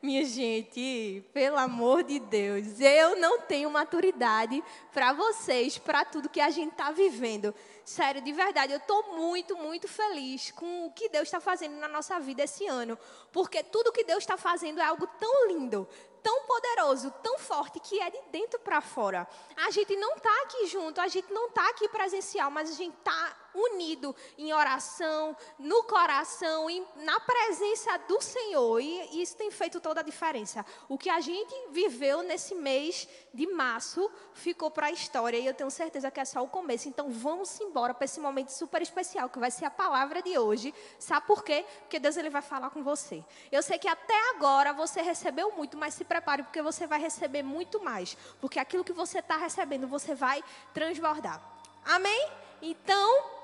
Minha gente, pelo amor de Deus, eu não tenho maturidade para vocês, para tudo que a gente está vivendo. Sério, de verdade, eu estou muito, muito feliz com o que Deus está fazendo na nossa vida esse ano. Porque tudo que Deus está fazendo é algo tão lindo, tão poderoso, tão forte, que é de dentro para fora. A gente não está aqui junto, a gente não está aqui presencial, mas a gente está unido em oração, no coração, em, na presença do Senhor. E isso tem feito toda a diferença. O que a gente viveu nesse mês de março ficou para a história. E eu tenho certeza que é só o começo. Então vamos embora para esse momento super especial, que vai ser a palavra de hoje. Sabe por quê? Porque Deus ele vai falar com você. Eu sei que até agora você recebeu muito, mas se prepare, porque você vai receber muito mais. Porque aquilo que você está recebendo, você vai transbordar. Amém? Então,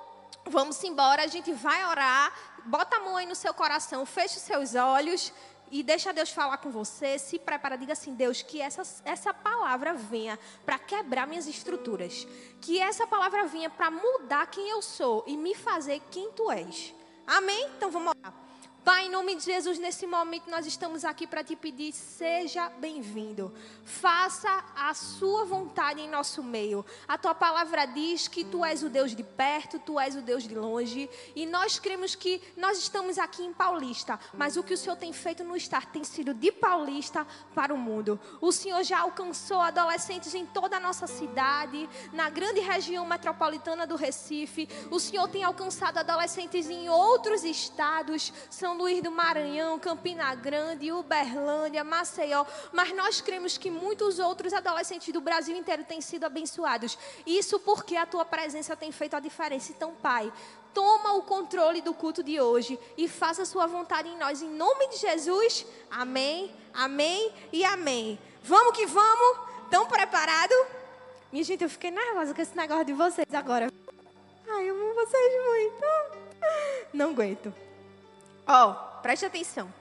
Vamos embora, a gente vai orar. Bota a mão aí no seu coração, feche os seus olhos e deixa Deus falar com você. Se prepara, diga assim: Deus, que essa, essa palavra venha para quebrar minhas estruturas. Que essa palavra venha para mudar quem eu sou e me fazer quem tu és. Amém? Então vamos orar. Pai, em nome de Jesus, nesse momento nós estamos aqui para te pedir, seja bem-vindo. Faça a sua vontade em nosso meio. A tua palavra diz que tu és o Deus de perto, tu és o Deus de longe, e nós cremos que nós estamos aqui em Paulista, mas o que o Senhor tem feito no estar tem sido de Paulista para o mundo. O Senhor já alcançou adolescentes em toda a nossa cidade, na grande região metropolitana do Recife. O Senhor tem alcançado adolescentes em outros estados, são são Luís do Maranhão, Campina Grande, Uberlândia, Maceió. Mas nós cremos que muitos outros adolescentes do Brasil inteiro têm sido abençoados. Isso porque a tua presença tem feito a diferença. Então, Pai, toma o controle do culto de hoje e faça a sua vontade em nós. Em nome de Jesus, amém, amém e amém. Vamos que vamos? Estão preparados? Minha gente, eu fiquei nervosa com esse negócio de vocês agora. Ai, eu amo vocês muito. Não aguento. Ó, oh, preste atenção.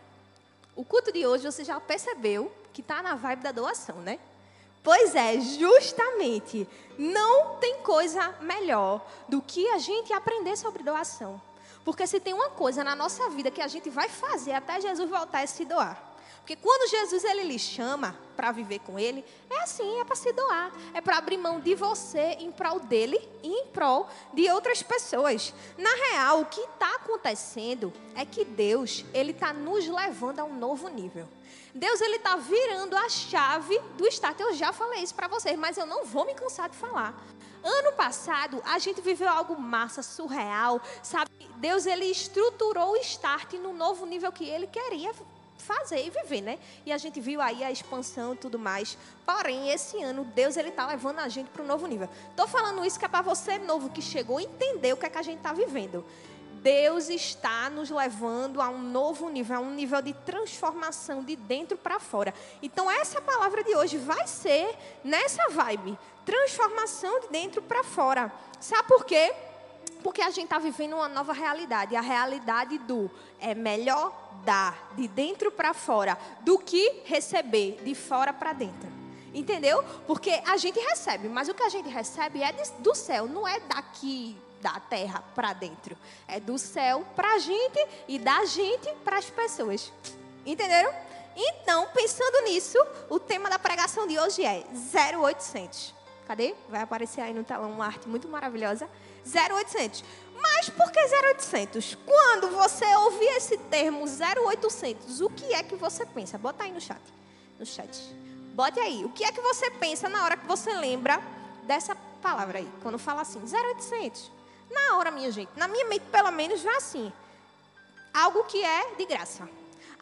O culto de hoje você já percebeu que está na vibe da doação, né? Pois é, justamente. Não tem coisa melhor do que a gente aprender sobre doação. Porque se tem uma coisa na nossa vida que a gente vai fazer até Jesus voltar é se doar. Porque quando Jesus ele lhe chama para viver com ele, é assim, é para se doar, é para abrir mão de você em prol dele e em prol de outras pessoas. Na real, o que está acontecendo é que Deus ele está nos levando a um novo nível. Deus ele está virando a chave do start. Eu já falei isso para vocês, mas eu não vou me cansar de falar. Ano passado, a gente viveu algo massa, surreal, sabe? Deus ele estruturou o start no novo nível que ele queria fazer e viver, né? E a gente viu aí a expansão e tudo mais. Porém, esse ano, Deus ele está levando a gente para um novo nível. Estou falando isso que é para você novo que chegou entender o que é que a gente está vivendo. Deus está nos levando a um novo nível, a um nível de transformação de dentro para fora. Então, essa palavra de hoje vai ser nessa vibe: transformação de dentro para fora. Sabe por quê? Porque a gente está vivendo uma nova realidade. A realidade do é melhor dar de dentro para fora do que receber de fora para dentro. Entendeu? Porque a gente recebe, mas o que a gente recebe é do céu, não é daqui da terra para dentro. É do céu para a gente e da gente para as pessoas. Entenderam? Então, pensando nisso, o tema da pregação de hoje é 0800. Cadê? Vai aparecer aí no telão uma arte muito maravilhosa. 0800. Mas por que 0800? Quando você ouvir esse termo 0800, o que é que você pensa? Bota aí no chat. No chat. Bote aí. O que é que você pensa na hora que você lembra dessa palavra aí? Quando fala assim, 0800. Na hora, minha gente, na minha mente, pelo menos, já assim. Algo que é de graça.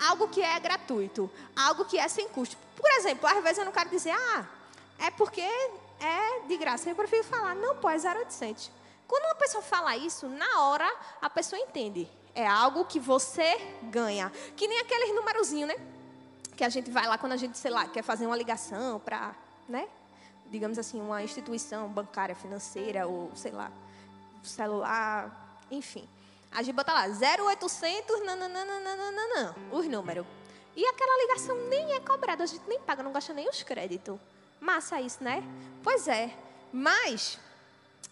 Algo que é gratuito. Algo que é sem custo. Por exemplo, às vezes eu não quero dizer, ah, é porque é de graça. Eu prefiro falar, não, pô, é 0800. Quando uma pessoa fala isso, na hora a pessoa entende. É algo que você ganha. Que nem aqueles numerozinhos, né? Que a gente vai lá quando a gente, sei lá, quer fazer uma ligação para, né? Digamos assim, uma instituição bancária, financeira, ou sei lá, celular, enfim. A gente bota lá 0800, nananana, os números. E aquela ligação nem é cobrada, a gente nem paga, não gasta nem os créditos. Massa isso, né? Pois é. Mas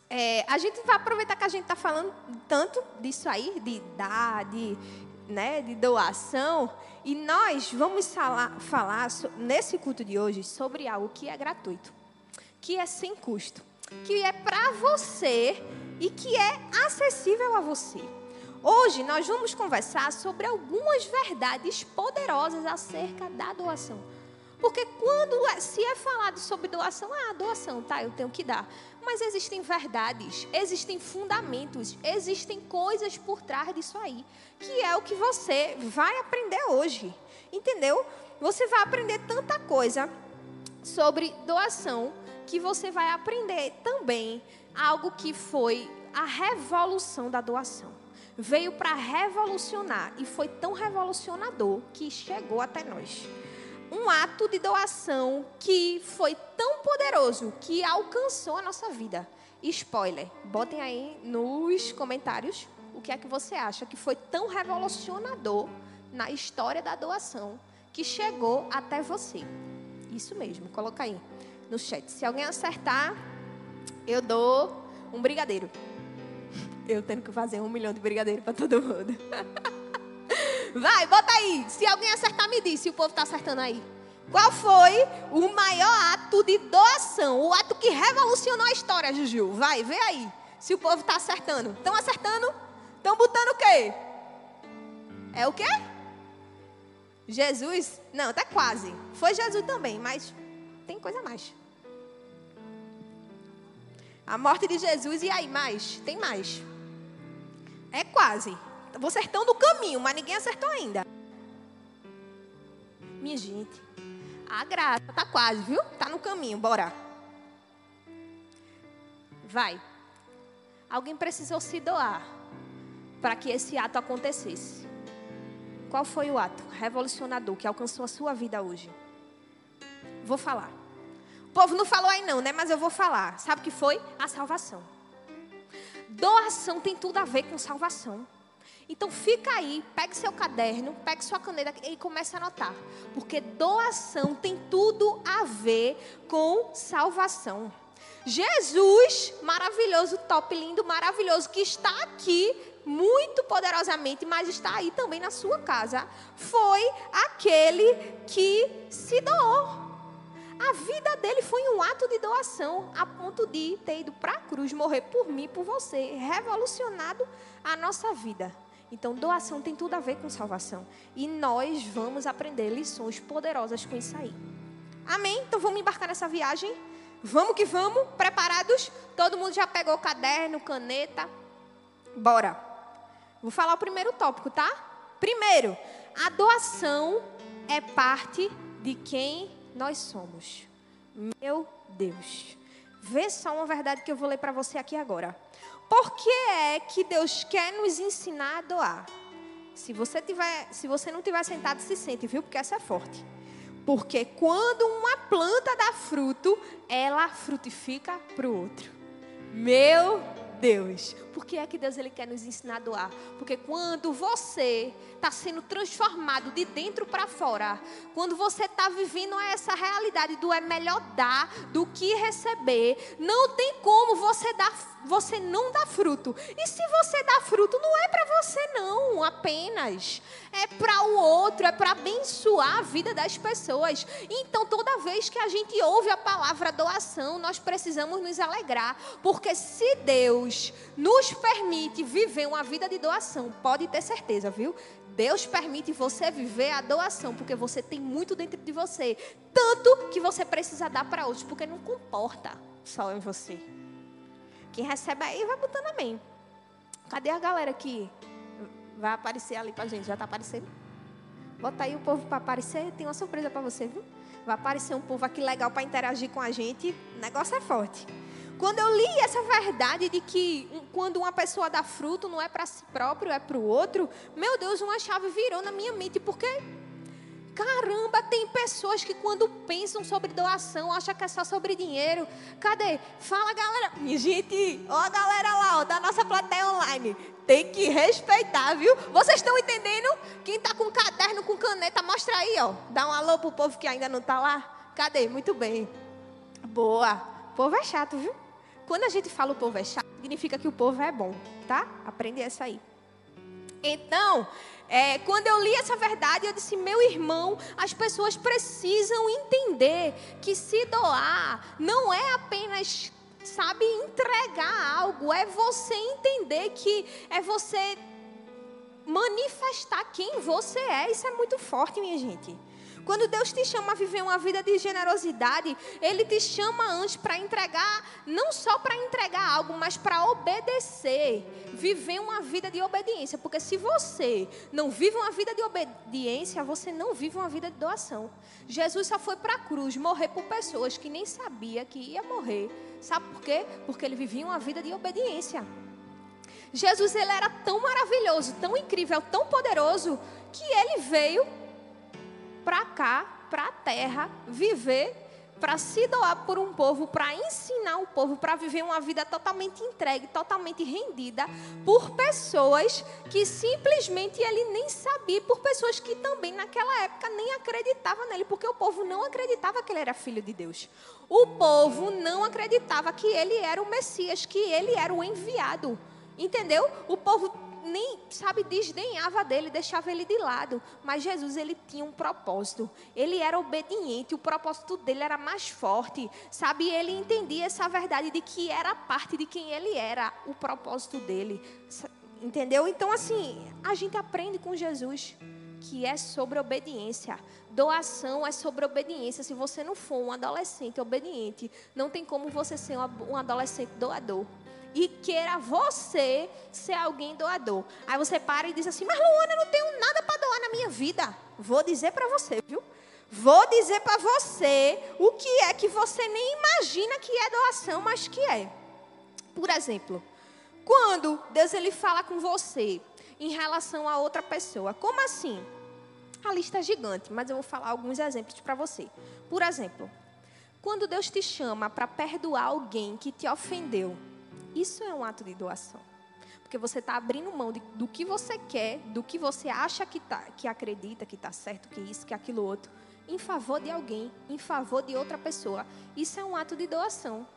é, a gente vai aproveitar que a gente está falando tanto disso aí, de dar, de né, de doação. E nós vamos falar, falar nesse culto de hoje sobre algo que é gratuito, que é sem custo, que é para você e que é acessível a você. Hoje nós vamos conversar sobre algumas verdades poderosas acerca da doação. Porque quando é, se é falado sobre doação, ah, doação, tá, eu tenho que dar. Mas existem verdades, existem fundamentos, existem coisas por trás disso aí, que é o que você vai aprender hoje. Entendeu? Você vai aprender tanta coisa sobre doação que você vai aprender também algo que foi a revolução da doação. Veio para revolucionar e foi tão revolucionador que chegou até nós um ato de doação que foi tão poderoso que alcançou a nossa vida. Spoiler, botem aí nos comentários o que é que você acha que foi tão revolucionador na história da doação que chegou até você. Isso mesmo, coloca aí no chat. Se alguém acertar, eu dou um brigadeiro. Eu tenho que fazer um milhão de brigadeiro para todo mundo. Vai, bota aí. Se alguém acertar, me diz se o povo está acertando aí. Qual foi o maior ato de doação? O ato que revolucionou a história, Juju? Vai, vê aí. Se o povo está acertando. Estão acertando? Estão botando o quê? É o quê? Jesus? Não, até quase. Foi Jesus também, mas tem coisa mais. A morte de Jesus e aí mais? Tem mais. É quase. Vocês estão no caminho, mas ninguém acertou ainda. Minha gente, a graça tá quase, viu? Tá no caminho, bora. Vai. Alguém precisou se doar para que esse ato acontecesse. Qual foi o ato revolucionador que alcançou a sua vida hoje? Vou falar. O povo não falou aí não, né? Mas eu vou falar. Sabe o que foi? A salvação. Doação tem tudo a ver com salvação. Então fica aí, pegue seu caderno, pegue sua caneta e comece a anotar. Porque doação tem tudo a ver com salvação. Jesus, maravilhoso, top, lindo, maravilhoso, que está aqui muito poderosamente, mas está aí também na sua casa, foi aquele que se doou. A vida dele foi um ato de doação, a ponto de ter ido para a cruz, morrer por mim, por você, revolucionado a nossa vida. Então, doação tem tudo a ver com salvação. E nós vamos aprender lições poderosas com isso aí. Amém? Então, vamos embarcar nessa viagem? Vamos que vamos? Preparados? Todo mundo já pegou caderno, caneta? Bora. Vou falar o primeiro tópico, tá? Primeiro, a doação é parte de quem nós somos. Meu Deus. Vê só uma verdade que eu vou ler para você aqui agora. Por que é que Deus quer nos ensinar a doar? Se você, tiver, se você não tiver sentado, se sente, viu? Porque essa é forte. Porque quando uma planta dá fruto, ela frutifica para o outro. Meu Deus. Por que é que Deus ele quer nos ensinar a doar? Porque quando você está sendo transformado de dentro para fora, quando você está vivendo essa realidade do é melhor dar do que receber, não tem como você dar, você não dar fruto. E se você dá fruto, não é para você não, apenas é para o outro, é para abençoar a vida das pessoas. Então, toda vez que a gente ouve a palavra doação, nós precisamos nos alegrar, porque se Deus nos permite viver uma vida de doação, pode ter certeza, viu? Deus permite você viver a doação, porque você tem muito dentro de você. Tanto que você precisa dar para outros, porque não comporta só em você. Quem recebe aí vai botando amém. Cadê a galera que vai aparecer ali para gente? Já está aparecendo? Bota aí o povo para aparecer. Tem uma surpresa para você, viu? Vai aparecer um povo aqui legal para interagir com a gente. O negócio é forte. Quando eu li essa verdade de que quando uma pessoa dá fruto não é para si próprio, é para o outro, meu Deus, uma chave virou na minha mente, porque caramba, tem pessoas que quando pensam sobre doação, acham que é só sobre dinheiro. Cadê? Fala, galera. Gente, ó a galera lá, ó, da nossa plateia online. Tem que respeitar, viu? Vocês estão entendendo? Quem está com caderno, com caneta, mostra aí, ó. Dá um alô pro povo que ainda não está lá. Cadê? Muito bem. Boa. O povo é chato, viu? Quando a gente fala o povo é chato, significa que o povo é bom, tá? Aprende essa aí. Então, É, quando eu li essa verdade, eu disse: meu irmão, as pessoas precisam entender que se doar não é apenas, sabe, entregar algo, é você entender que é você manifestar quem você é. Isso é muito forte, minha gente. Quando Deus te chama a viver uma vida de generosidade, Ele te chama antes para entregar, não só para entregar algo, mas para obedecer. Viver uma vida de obediência. Porque se você não vive uma vida de obediência, você não vive uma vida de doação. Jesus só foi para a cruz morrer por pessoas que nem sabia que ia morrer. Sabe por quê? Porque ele vivia uma vida de obediência. Jesus ele era tão maravilhoso, tão incrível, tão poderoso que ele veio para cá, para a terra, viver, para se doar por um povo, para ensinar o povo, para viver uma vida totalmente entregue, totalmente rendida por pessoas que simplesmente ele nem sabia, por pessoas que também naquela época nem acreditavam nele, porque o povo não acreditava que ele era filho de Deus. O povo não acreditava que ele era o Messias, que ele era o enviado. Entendeu? O povo nem, sabe, desdenhava dele, deixava ele de lado. Mas Jesus, ele tinha um propósito. Ele era obediente, o propósito dele era mais forte. Sabe, ele entendia essa verdade de que era parte de quem ele era, o propósito dele. Entendeu? Então, assim, a gente aprende com Jesus que é sobre obediência. Doação é sobre obediência. Se você não for um adolescente obediente, não tem como você ser um adolescente doador e queira você ser alguém doador. Aí você para e diz assim: Mas Luana, eu não tenho nada para doar na minha vida. Vou dizer para você, viu? Vou dizer para você o que é que você nem imagina que é doação, mas que é. Por exemplo, quando Deus ele fala com você em relação a outra pessoa, como assim? A lista é gigante, mas eu vou falar alguns exemplos para você. Por exemplo, quando Deus te chama para perdoar alguém que te ofendeu, isso é um ato de doação. Porque você está abrindo mão de, do que você quer, do que você acha que, tá, que acredita que está certo, que isso, que aquilo outro, em favor de alguém, em favor de outra pessoa. Isso é um ato de doação.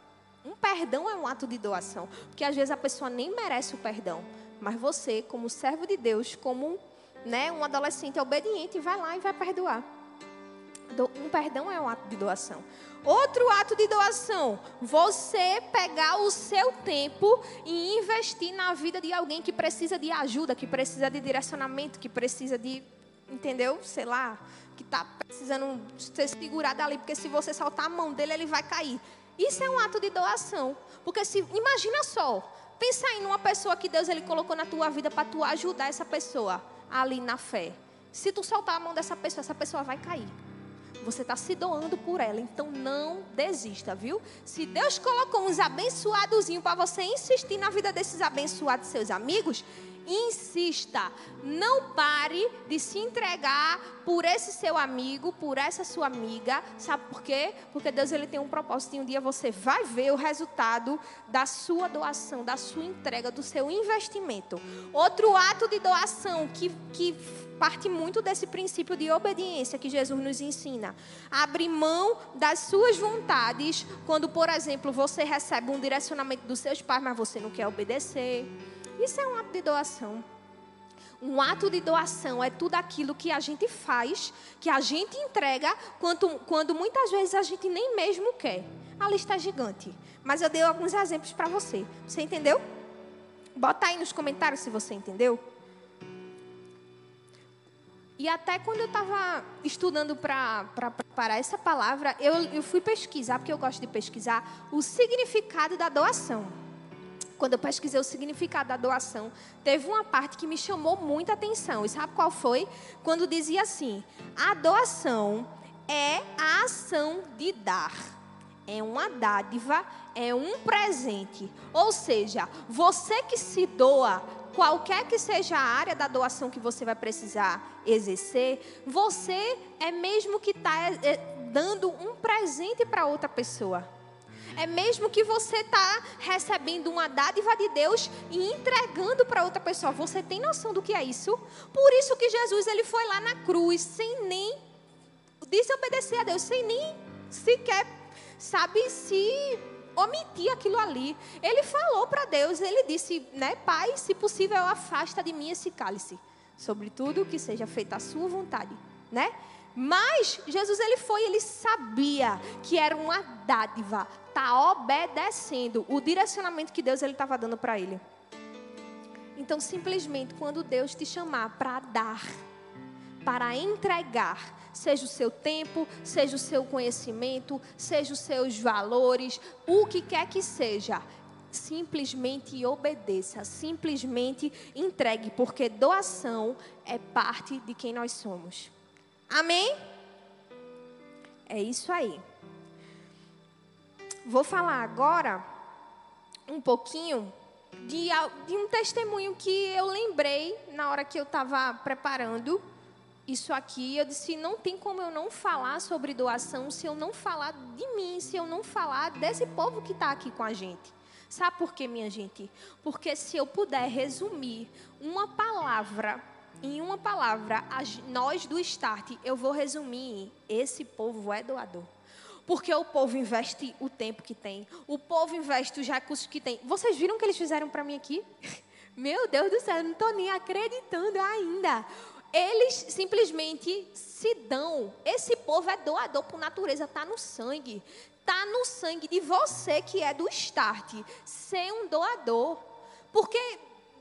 Um perdão é um ato de doação. Porque às vezes a pessoa nem merece o perdão. Mas você, como servo de Deus, como né, um adolescente obediente, vai lá e vai perdoar. Um perdão é um ato de doação. Outro ato de doação, você pegar o seu tempo e investir na vida de alguém que precisa de ajuda, que precisa de direcionamento, que precisa de, entendeu? Sei lá, que está precisando ser segurado ali, porque se você soltar a mão dele, ele vai cair. Isso é um ato de doação. Porque se, imagina só, pensa em uma pessoa que Deus ele colocou na tua vida para tu ajudar essa pessoa ali na fé. Se tu soltar a mão dessa pessoa, essa pessoa vai cair. Você está se doando por ela, então não desista, viu? Se Deus colocou uns abençoadozinhos para você insistir na vida desses abençoados seus amigos, insista. Não pare de se entregar por esse seu amigo, por essa sua amiga. Sabe por quê? Porque Deus ele tem um propósito e um dia você vai ver o resultado da sua doação, da sua entrega, do seu investimento. Outro ato de doação que, que parte muito desse princípio de obediência que Jesus nos ensina. Abre mão das suas vontades quando, por exemplo, você recebe um direcionamento dos seus pais, mas você não quer obedecer. Isso é um ato de doação. Um ato de doação é tudo aquilo que a gente faz, que a gente entrega, quando, quando muitas vezes a gente nem mesmo quer. A lista é gigante. Mas eu dei alguns exemplos para você. Você entendeu? Bota aí nos comentários se você entendeu. E até quando eu estava estudando para preparar essa palavra, eu, eu fui pesquisar, porque eu gosto de pesquisar, o significado da doação. Quando eu pesquisei o significado da doação, teve uma parte que me chamou muita atenção. E sabe qual foi? Quando dizia assim: a doação é a ação de dar. É uma dádiva, é um presente. Ou seja, você que se doa qualquer que seja a área da doação que você vai precisar exercer, você é mesmo que está é, é, dando um presente para outra pessoa. É mesmo que você está recebendo uma dádiva de Deus e entregando para outra pessoa. Você tem noção do que é isso? Por isso que Jesus ele foi lá na cruz sem nem disse obedecer a Deus, sem nem sequer sabe se omitir aquilo ali. Ele falou para Deus, ele disse, né, Pai, se possível, afasta de mim esse cálice. Sobretudo que seja feita a sua vontade, né? Mas Jesus ele foi, ele sabia que era uma dádiva, tá obedecendo o direcionamento que Deus ele estava dando para ele. Então, simplesmente quando Deus te chamar para dar, para entregar, seja o seu tempo, seja o seu conhecimento, seja os seus valores, o que quer que seja, simplesmente obedeça, simplesmente entregue, porque doação é parte de quem nós somos. Amém? É isso aí. Vou falar agora um pouquinho de, de um testemunho que eu lembrei na hora que eu estava preparando isso aqui. Eu disse: não tem como eu não falar sobre doação se eu não falar de mim, se eu não falar desse povo que está aqui com a gente. Sabe por quê, minha gente? Porque se eu puder resumir uma palavra em uma palavra, nós do Start, eu vou resumir: esse povo é doador. Porque o povo investe o tempo que tem, o povo investe os recursos que tem. Vocês viram o que eles fizeram para mim aqui? Meu Deus do céu, eu não estou nem acreditando ainda. Eles simplesmente se dão. Esse povo é doador por natureza, está no sangue. Está no sangue de você que é do Start, ser um doador. Porque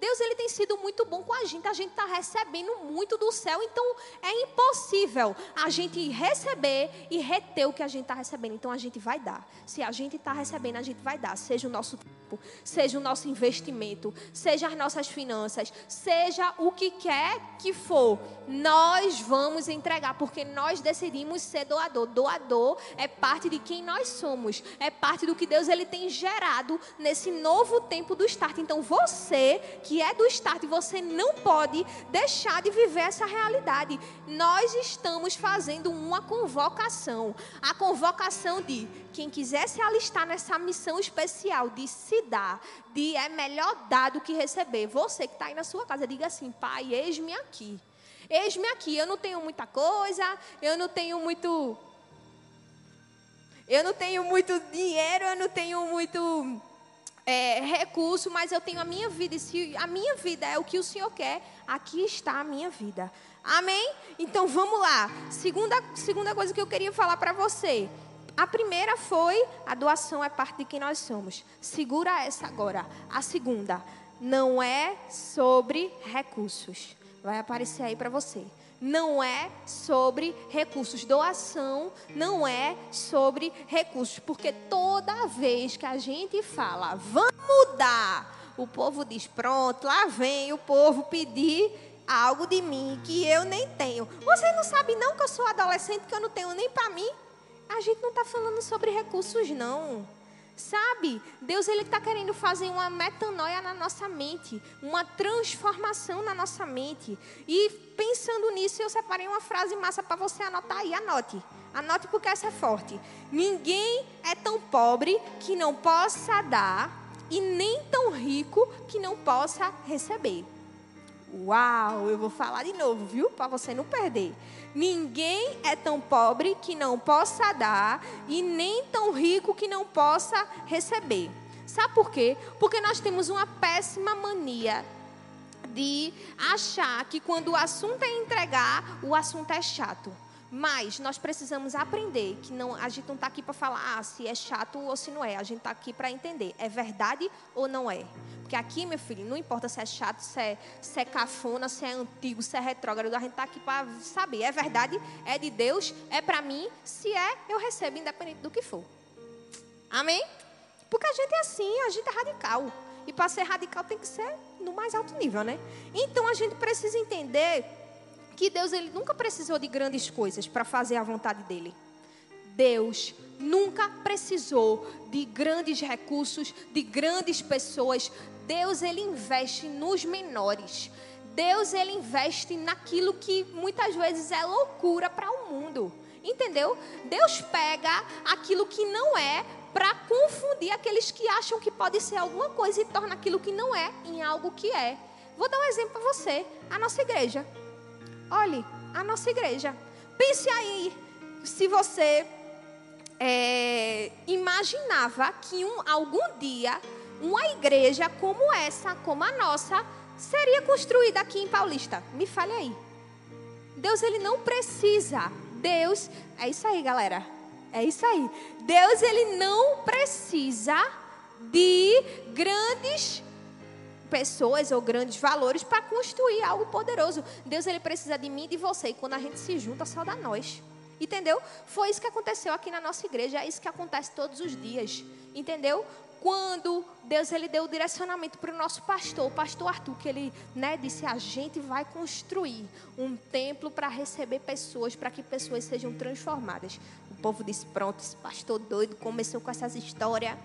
Deus ele tem sido muito bom com a gente. A gente está recebendo muito do céu, então é impossível a gente receber e reter o que a gente está recebendo. Então a gente vai dar. Se a gente está recebendo, a gente vai dar. Seja o nosso tempo, seja o nosso investimento, seja as nossas finanças, seja o que quer que for, nós vamos entregar, porque nós decidimos ser doador. Doador é parte de quem nós somos, é parte do que Deus ele tem gerado nesse novo tempo do start. Então você que é do start, você não pode deixar de viver essa realidade. Nós estamos fazendo uma convocação, a convocação de quem quiser se alistar nessa missão especial de se dar, de é melhor dar do que receber. Você que está aí na sua casa, diga assim: Pai, eis-me aqui. Eis-me aqui. Eu não tenho muita coisa, eu não tenho muito. Eu não tenho muito dinheiro, eu não tenho muito é, recurso, mas eu tenho a minha vida. E se a minha vida é o que o Senhor quer, aqui está a minha vida. Amém? Então vamos lá. Segunda, segunda coisa que eu queria falar para você. A primeira foi a doação é parte de quem nós somos. Segura essa agora. A segunda não é sobre recursos. Vai aparecer aí para você. Não é sobre recursos. Doação não é sobre recursos. Porque toda vez que a gente fala, vamos dar, o povo diz: pronto, lá vem o povo pedir algo de mim que eu nem tenho. Você não sabe, não, que eu sou adolescente, que eu não tenho nem para mim? A gente não está falando sobre recursos, não. Sabe? Deus ele está querendo fazer uma metanoia na nossa mente, uma transformação na nossa mente. E pensando nisso, eu separei uma frase massa para você anotar aí. Anote. Anote porque essa é forte. Ninguém é tão pobre que não possa dar e nem tão rico que não possa receber. Uau, eu vou falar de novo, viu? Para você não perder. Ninguém é tão pobre que não possa dar e nem tão rico que não possa receber. Sabe por quê? Porque nós temos uma péssima mania de achar que quando o assunto é entregar, o assunto é chato. Mas nós precisamos aprender que não, a gente não está aqui para falar ah, se é chato ou se não é. A gente está aqui para entender. É verdade ou não é? Porque aqui, meu filho, não importa se é chato, se é, se é cafona, se é antigo, se é retrógrado. A gente está aqui para saber. É verdade? É de Deus? É para mim? Se é, eu recebo, independente do que for. Amém? Porque a gente é assim, a gente é radical. E para ser radical tem que ser no mais alto nível, né? Então a gente precisa entender que Deus ele nunca precisou de grandes coisas para fazer a vontade dele. Deus nunca precisou de grandes recursos, de grandes pessoas. Deus ele investe nos menores. Deus ele investe naquilo que muitas vezes é loucura para o mundo. Entendeu? Deus pega aquilo que não é para confundir aqueles que acham que pode ser alguma coisa e torna aquilo que não é em algo que é. Vou dar um exemplo para você, a nossa igreja. Olhe, a nossa igreja. Pense aí, se você é, imaginava que um, algum dia uma igreja como essa, como a nossa, seria construída aqui em Paulista? Me fale aí. Deus ele não precisa. Deus, é isso aí, galera. É isso aí. Deus ele não precisa de grandes pessoas ou grandes valores para construir algo poderoso. Deus ele precisa de mim e de você. E quando a gente se junta, só dá nós. Entendeu? Foi isso que aconteceu aqui na nossa igreja, é isso que acontece todos os dias. Entendeu? Quando Deus ele deu o direcionamento para o nosso pastor, o pastor Arthur, que ele né, disse: a gente vai construir um templo para receber pessoas, para que pessoas sejam transformadas. O povo disse: pronto, esse pastor doido começou com essas histórias.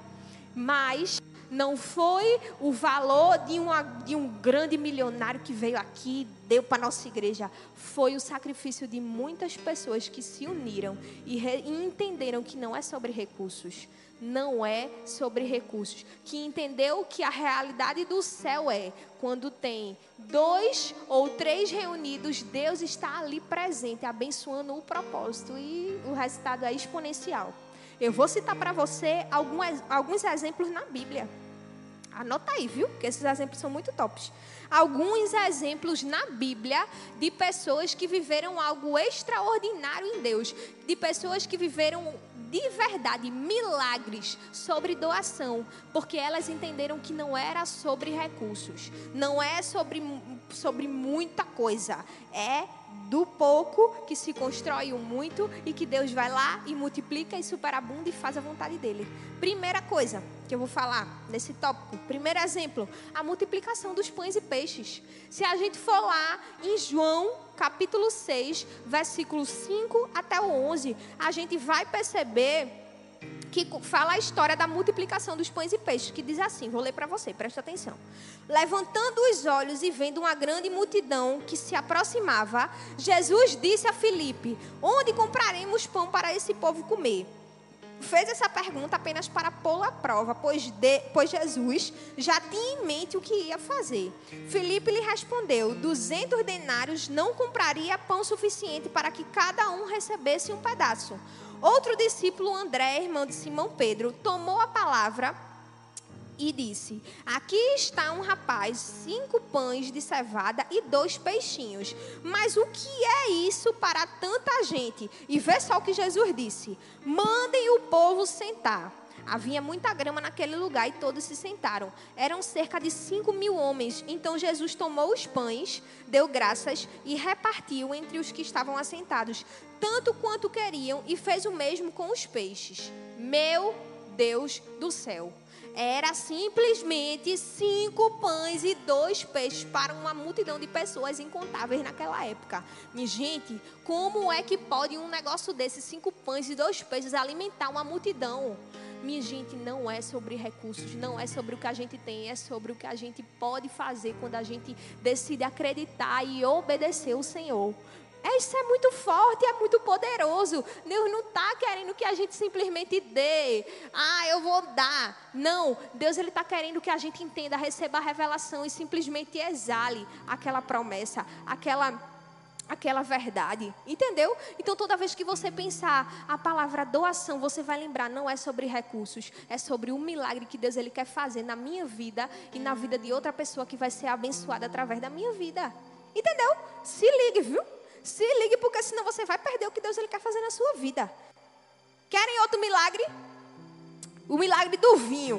Mas não foi o valor de, uma, de um grande milionário que veio aqui, deu para nossa igreja. Foi o sacrifício de muitas pessoas que se uniram e, re, e entenderam que não é sobre recursos. Não é sobre recursos. Que entendeu que a realidade do céu é quando tem dois ou três reunidos, Deus está ali presente, abençoando o propósito. E o resultado é exponencial. Eu vou citar para você alguns, alguns exemplos na Bíblia. Anota aí, viu? Que esses exemplos são muito tops. Alguns exemplos na Bíblia de pessoas que viveram algo extraordinário em Deus, de pessoas que viveram de verdade milagres sobre doação, porque elas entenderam que não era sobre recursos, não é sobre, sobre muita coisa, é do pouco que se constrói o muito e que Deus vai lá e multiplica e superabunda e faz a vontade dele. Primeira coisa que eu vou falar nesse tópico, primeiro exemplo, a multiplicação dos pães e peixes. Se a gente for lá em João, capítulo 6, versículo 5 até o 11, a gente vai perceber que fala a história da multiplicação dos pães e peixes, que diz assim: vou ler para você, presta atenção. Levantando os olhos e vendo uma grande multidão que se aproximava, Jesus disse a Filipe: Onde compraremos pão para esse povo comer? Fez essa pergunta apenas para pô-lo à prova, pois, de, pois Jesus já tinha em mente o que ia fazer. Filipe lhe respondeu: Duzentos denários não compraria pão suficiente para que cada um recebesse um pedaço. Outro discípulo, André, irmão de Simão Pedro, tomou a palavra e disse: Aqui está um rapaz, cinco pães de cevada e dois peixinhos. Mas o que é isso para tanta gente? E vê só o que Jesus disse: Mandem o povo sentar. Havia muita grama naquele lugar e todos se sentaram. Eram cerca de cinco mil homens. Então Jesus tomou os pães, deu graças e repartiu entre os que estavam assentados, tanto quanto queriam, e fez o mesmo com os peixes. Meu Deus do céu! Era simplesmente cinco pães e dois peixes para uma multidão de pessoas incontáveis naquela época. Minha gente, como é que pode um negócio desse, cinco pães e dois peixes, alimentar uma multidão? Minha gente, não é sobre recursos, não é sobre o que a gente tem, é sobre o que a gente pode fazer quando a gente decide acreditar e obedecer o Senhor. É, isso é muito forte, é muito poderoso. Deus não está querendo que a gente simplesmente dê. Ah, eu vou dar. Não, Deus ele está querendo que a gente entenda, receba a revelação e simplesmente exale aquela promessa, aquela aquela verdade, entendeu? Então toda vez que você pensar a palavra doação, você vai lembrar, não é sobre recursos, é sobre o milagre que Deus ele quer fazer na minha vida e na vida de outra pessoa que vai ser abençoada através da minha vida. Entendeu? Se ligue, viu? Se ligue, porque senão você vai perder o que Deus ele quer fazer na sua vida. Querem outro milagre? O milagre do vinho.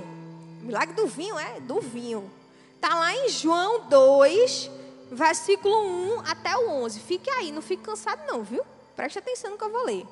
O milagre do vinho é do vinho. Está lá em João 2, versículo 1 até o 11. Fique aí, não fique cansado não, viu? Preste atenção no que eu vou ler.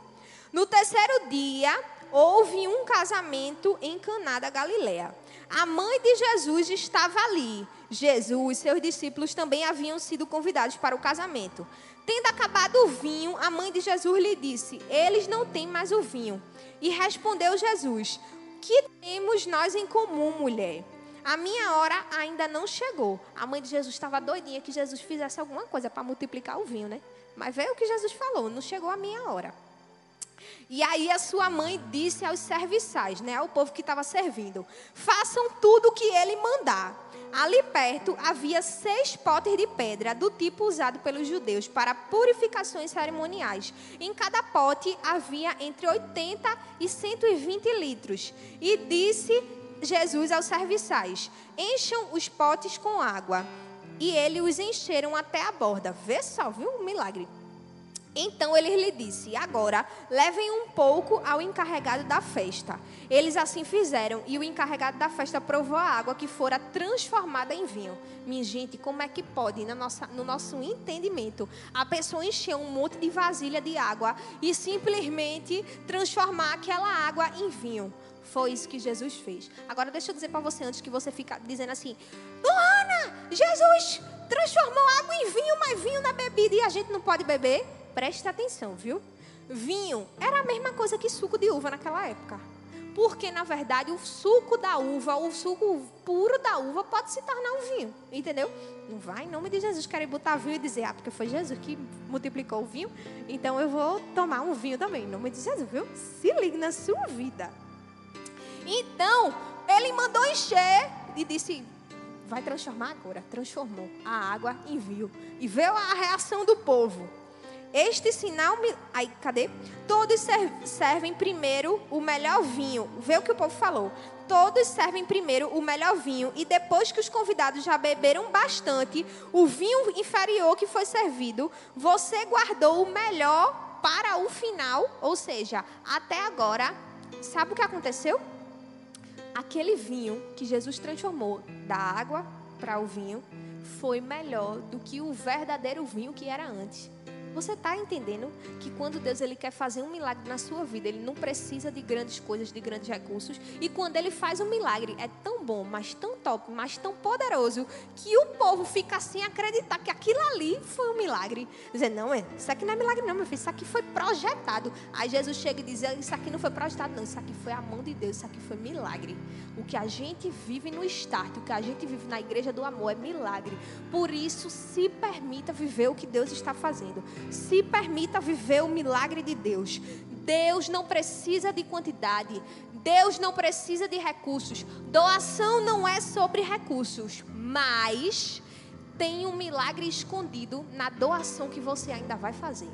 No terceiro dia, houve um casamento em Caná da Galiléia. A mãe de Jesus estava ali. Jesus e seus discípulos também haviam sido convidados para o casamento. Tendo acabado o vinho, a mãe de Jesus lhe disse: Eles não têm mais o vinho. E respondeu Jesus: Que temos nós em comum, mulher? A minha hora ainda não chegou. A mãe de Jesus estava doidinha que Jesus fizesse alguma coisa para multiplicar o vinho, né? Mas veio o que Jesus falou: Não chegou a minha hora. E aí a sua mãe disse aos serviçais, né, ao povo que estava servindo: Façam tudo o que ele mandar. Ali perto havia seis potes de pedra, do tipo usado pelos judeus para purificações cerimoniais. Em cada pote havia entre 80 e 120 litros. E disse Jesus aos serviçais: Encham os potes com água. e ele os encheram até a borda. Vê só, viu? Um milagre. Então ele lhe disse: Agora levem um pouco ao encarregado da festa. Eles assim fizeram, e o encarregado da festa provou a água que fora transformada em vinho. Minha gente, como é que pode, no nosso, no nosso entendimento, a pessoa encher um monte de vasilha de água e simplesmente transformar aquela água em vinho? Foi isso que Jesus fez. Agora deixa eu dizer para você antes que você fica dizendo assim: Luana, Jesus transformou água em vinho, mas vinho na bebida e a gente não pode beber? Preste atenção, viu? Vinho era a mesma coisa que suco de uva naquela época. Porque, na verdade, o suco da uva, o suco puro da uva, pode se tornar um vinho. Entendeu? Não vai, em nome de Jesus, querem botar vinho e dizer, ah, porque foi Jesus que multiplicou o vinho, então eu vou tomar um vinho também, em nome de Jesus, viu? Se ligue na sua vida. Então, ele mandou encher e disse: vai transformar agora. Transformou a água em vinho. E veio a reação do povo. Este sinal, aí, cadê? Todos servem primeiro o melhor vinho. Vê o que o povo falou. Todos servem primeiro o melhor vinho e depois que os convidados já beberam bastante, o vinho inferior que foi servido, você guardou o melhor para o final, ou seja, até agora. Sabe o que aconteceu? aquele vinho que Jesus transformou da água para o vinho foi melhor do que o verdadeiro vinho que era antes. Você está entendendo que quando Deus ele quer fazer um milagre na sua vida, ele não precisa de grandes coisas, de grandes recursos. E quando ele faz um milagre, é tão bom, mas tão top, mas tão poderoso, que o povo fica assim acreditar que aquilo ali foi um milagre. Dizer, não, é, isso aqui não é milagre, não, meu filho, isso aqui foi projetado. Aí Jesus chega e diz: Isso aqui não foi projetado, não, isso aqui foi a mão de Deus, isso aqui foi milagre. O que a gente vive no start, o que a gente vive na igreja do amor é milagre. Por isso, se permita viver o que Deus está fazendo se permita viver o milagre de Deus. Deus não precisa de quantidade, Deus não precisa de recursos. Doação não é sobre recursos, mas tem um milagre escondido na doação que você ainda vai fazer.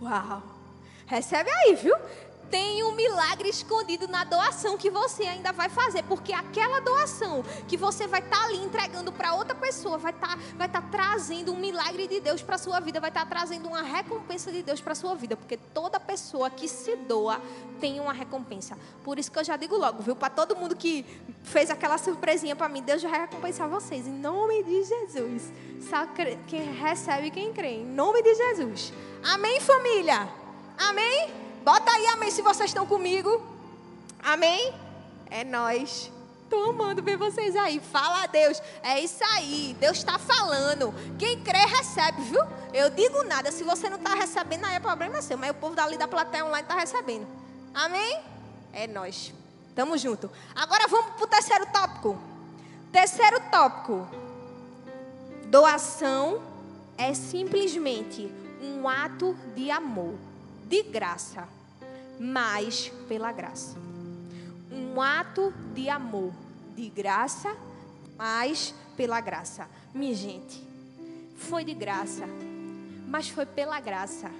Uau! Recebe aí, viu? Tem um milagre escondido na doação que você ainda vai fazer, porque aquela doação que você vai estar tá ali entregando para outra pessoa vai estar tá, vai tá trazendo um milagre de Deus para sua vida, vai estar tá trazendo uma recompensa de Deus para sua vida, porque toda pessoa que se doa tem uma recompensa. Por isso que eu já digo logo, viu, para todo mundo que fez aquela surpresinha para mim, Deus já vai recompensar vocês em nome de Jesus. Só quem recebe quem crê, em nome de Jesus. Amém, família. Amém. Bota aí amém se vocês estão comigo. Amém? É nós. Estou amando ver vocês aí. Fala a Deus. É isso aí. Deus está falando. Quem crê, recebe, viu? Eu digo nada. Se você não está recebendo, aí é problema seu. Mas o povo dali da plateia online está recebendo. Amém? É nós. Tamo junto. Agora vamos para o terceiro tópico. Terceiro tópico. Doação é simplesmente um ato de amor de graça, mas pela graça. Um ato de amor, de graça, mas pela graça. Minha gente, foi de graça, mas foi pela graça.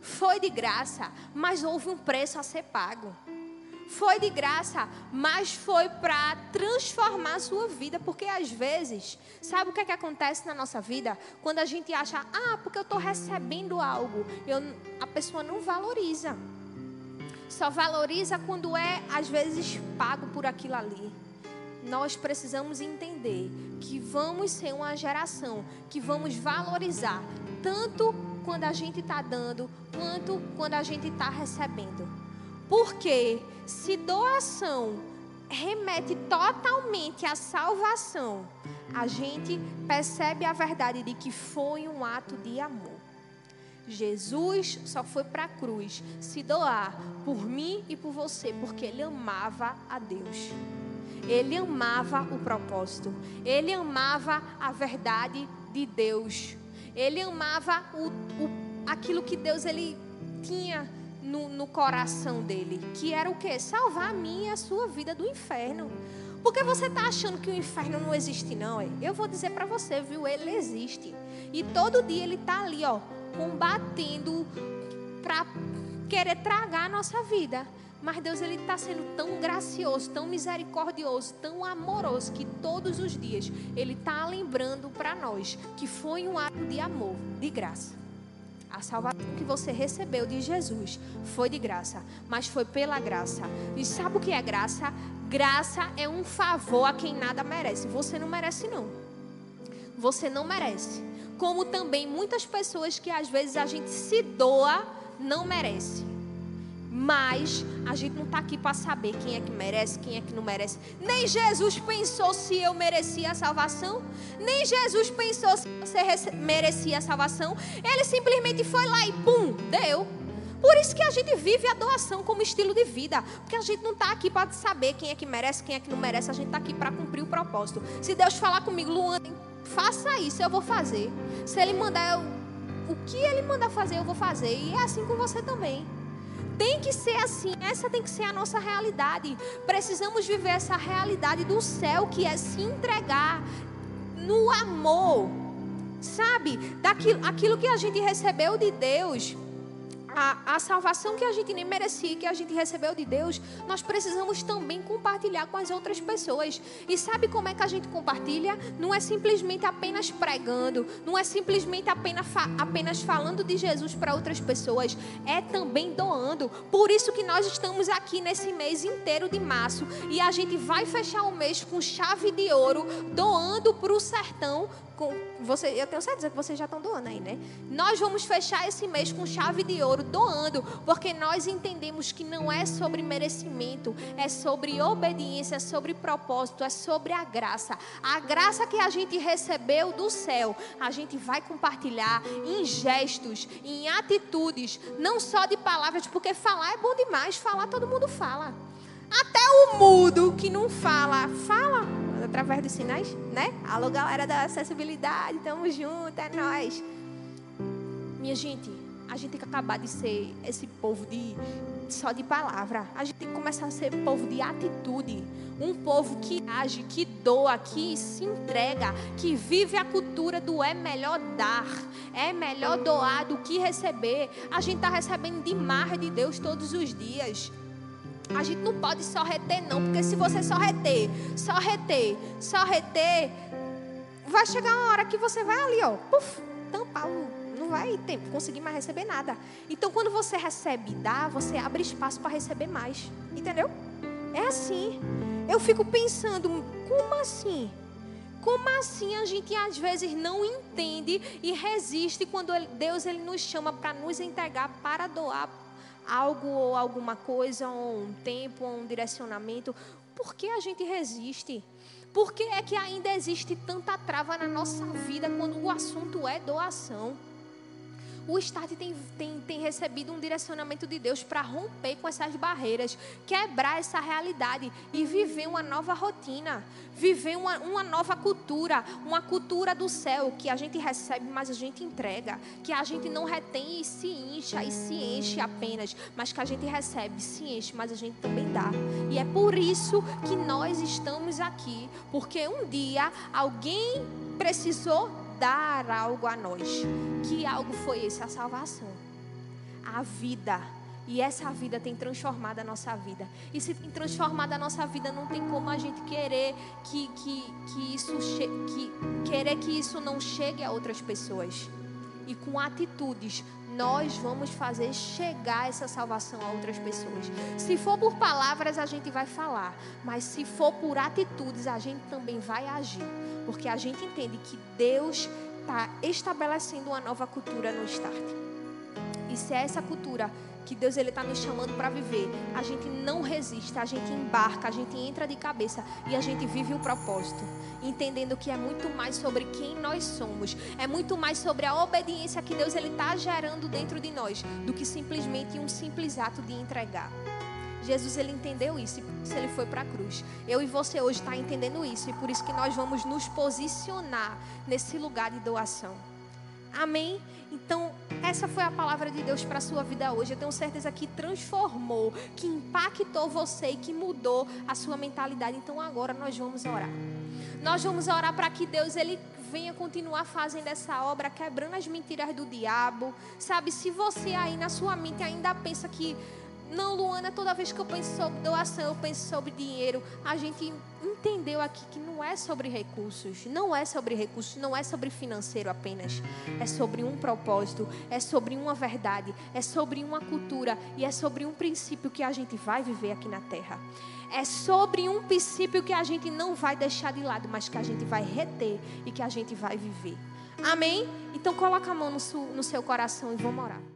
Foi de graça, mas houve um preço a ser pago foi de graça, mas foi para transformar a sua vida. Porque às vezes, sabe o que, é que acontece na nossa vida? Quando a gente acha, ah, porque eu estou recebendo algo, eu, a pessoa não valoriza. Só valoriza quando é, às vezes, pago por aquilo ali. Nós precisamos entender que vamos ser uma geração que vamos valorizar tanto quando a gente está dando, quanto quando a gente está recebendo. Porque se doação remete totalmente à salvação, a gente percebe a verdade de que foi um ato de amor. Jesus só foi para a cruz se doar por mim e por você, porque ele amava a Deus. Ele amava o propósito. Ele amava a verdade de Deus. Ele amava o, o, aquilo que Deus ele tinha no, no coração dele, que era o quê? Salvar a minha e a sua vida do inferno. Porque você está achando que o inferno não existe, não? É? Eu vou dizer para você, viu? Ele existe. E todo dia ele está ali, ó, combatendo para querer tragar a nossa vida. Mas Deus ele está sendo tão gracioso, tão misericordioso, tão amoroso que todos os dias ele está lembrando para nós que foi um ato de amor, de graça. A salvação que você recebeu de Jesus foi de graça, mas foi pela graça. E sabe o que é graça? Graça é um favor a quem nada merece. Você não merece não. Você não merece. Como também muitas pessoas que às vezes a gente se doa não merece. Mas a gente não está aqui para saber quem é que merece, quem é que não merece. Nem Jesus pensou se eu merecia a salvação. Nem Jesus pensou se você merecia a salvação. Ele simplesmente foi lá e pum, deu. Por isso que a gente vive a doação como estilo de vida. Porque a gente não está aqui para saber quem é que merece, quem é que não merece. A gente está aqui para cumprir o propósito. Se Deus falar comigo, Luana, faça isso, eu vou fazer. Se Ele mandar, eu, o que Ele mandar fazer, eu vou fazer. E é assim com você também. Tem que ser assim, essa tem que ser a nossa realidade. Precisamos viver essa realidade do céu, que é se entregar no amor, sabe? Daquilo aquilo que a gente recebeu de Deus a, a salvação que a gente nem merecia, que a gente recebeu de Deus, nós precisamos também compartilhar com as outras pessoas. E sabe como é que a gente compartilha? Não é simplesmente apenas pregando, não é simplesmente apenas, apenas falando de Jesus para outras pessoas, é também doando. Por isso que nós estamos aqui nesse mês inteiro de março e a gente vai fechar o mês com chave de ouro, doando para o sertão com você, eu tenho certeza que vocês já estão doando aí, né? Nós vamos fechar esse mês com chave de ouro doando, porque nós entendemos que não é sobre merecimento, é sobre obediência, é sobre propósito, é sobre a graça. A graça que a gente recebeu do céu, a gente vai compartilhar em gestos, em atitudes, não só de palavras, porque falar é bom demais, falar todo mundo fala. Até o mudo que não fala, fala através dos sinais, né? Alô, galera da acessibilidade, tamo junto, é nós. Minha gente, a gente tem que acabar de ser esse povo de só de palavra. A gente tem que começar a ser povo de atitude. Um povo que age, que doa, que se entrega, que vive a cultura do é melhor dar, é melhor doar do que receber. A gente está recebendo demais de Deus todos os dias. A gente não pode só reter, não, porque se você só reter, só reter, só reter, vai chegar uma hora que você vai ali, ó, puf, tampar o. Não vai ter, conseguir mais receber nada. Então, quando você recebe e dá, você abre espaço para receber mais. Entendeu? É assim. Eu fico pensando, como assim? Como assim a gente às vezes não entende e resiste quando Deus ele nos chama para nos entregar para doar algo ou alguma coisa, ou um tempo, ou um direcionamento, por que a gente resiste? Por que é que ainda existe tanta trava na nossa vida quando o assunto é doação? O Start tem, tem, tem recebido um direcionamento de Deus para romper com essas barreiras, quebrar essa realidade e viver uma nova rotina, viver uma, uma nova cultura, uma cultura do céu que a gente recebe, mas a gente entrega, que a gente não retém e se incha e se enche apenas, mas que a gente recebe, se enche, mas a gente também dá. E é por isso que nós estamos aqui, porque um dia alguém precisou dar algo a nós. Que algo foi esse? A salvação. A vida. E essa vida tem transformado a nossa vida. E se tem transformado a nossa vida, não tem como a gente querer que, que, que isso que, querer que isso não chegue a outras pessoas. E com atitudes, nós vamos fazer chegar essa salvação a outras pessoas. Se for por palavras, a gente vai falar, mas se for por atitudes, a gente também vai agir, porque a gente entende que Deus está estabelecendo uma nova cultura no Start. E se é essa cultura que Deus ele está nos chamando para viver, a gente não resiste, a gente embarca, a gente entra de cabeça e a gente vive o propósito, entendendo que é muito mais sobre quem nós somos, é muito mais sobre a obediência que Deus ele está gerando dentro de nós, do que simplesmente um simples ato de entregar. Jesus ele entendeu isso e isso ele foi para a cruz. Eu e você hoje está entendendo isso e por isso que nós vamos nos posicionar nesse lugar de doação. Amém? Então, essa foi a palavra de Deus para a sua vida hoje. Eu tenho certeza que transformou, que impactou você e que mudou a sua mentalidade. Então, agora nós vamos orar. Nós vamos orar para que Deus ele venha continuar fazendo essa obra, quebrando as mentiras do diabo. Sabe, se você aí na sua mente ainda pensa que Não, Luana, toda vez que eu penso sobre doação, eu penso sobre dinheiro. A gente entendeu aqui que não é sobre recursos, não é sobre recursos, não é sobre financeiro apenas. É sobre um propósito, é sobre uma verdade, é sobre uma cultura e é sobre um princípio que a gente vai viver aqui na terra. É sobre um princípio que a gente não vai deixar de lado, mas que a gente vai reter e que a gente vai viver. Amém? Então coloca a mão no seu, no seu coração e vamos orar.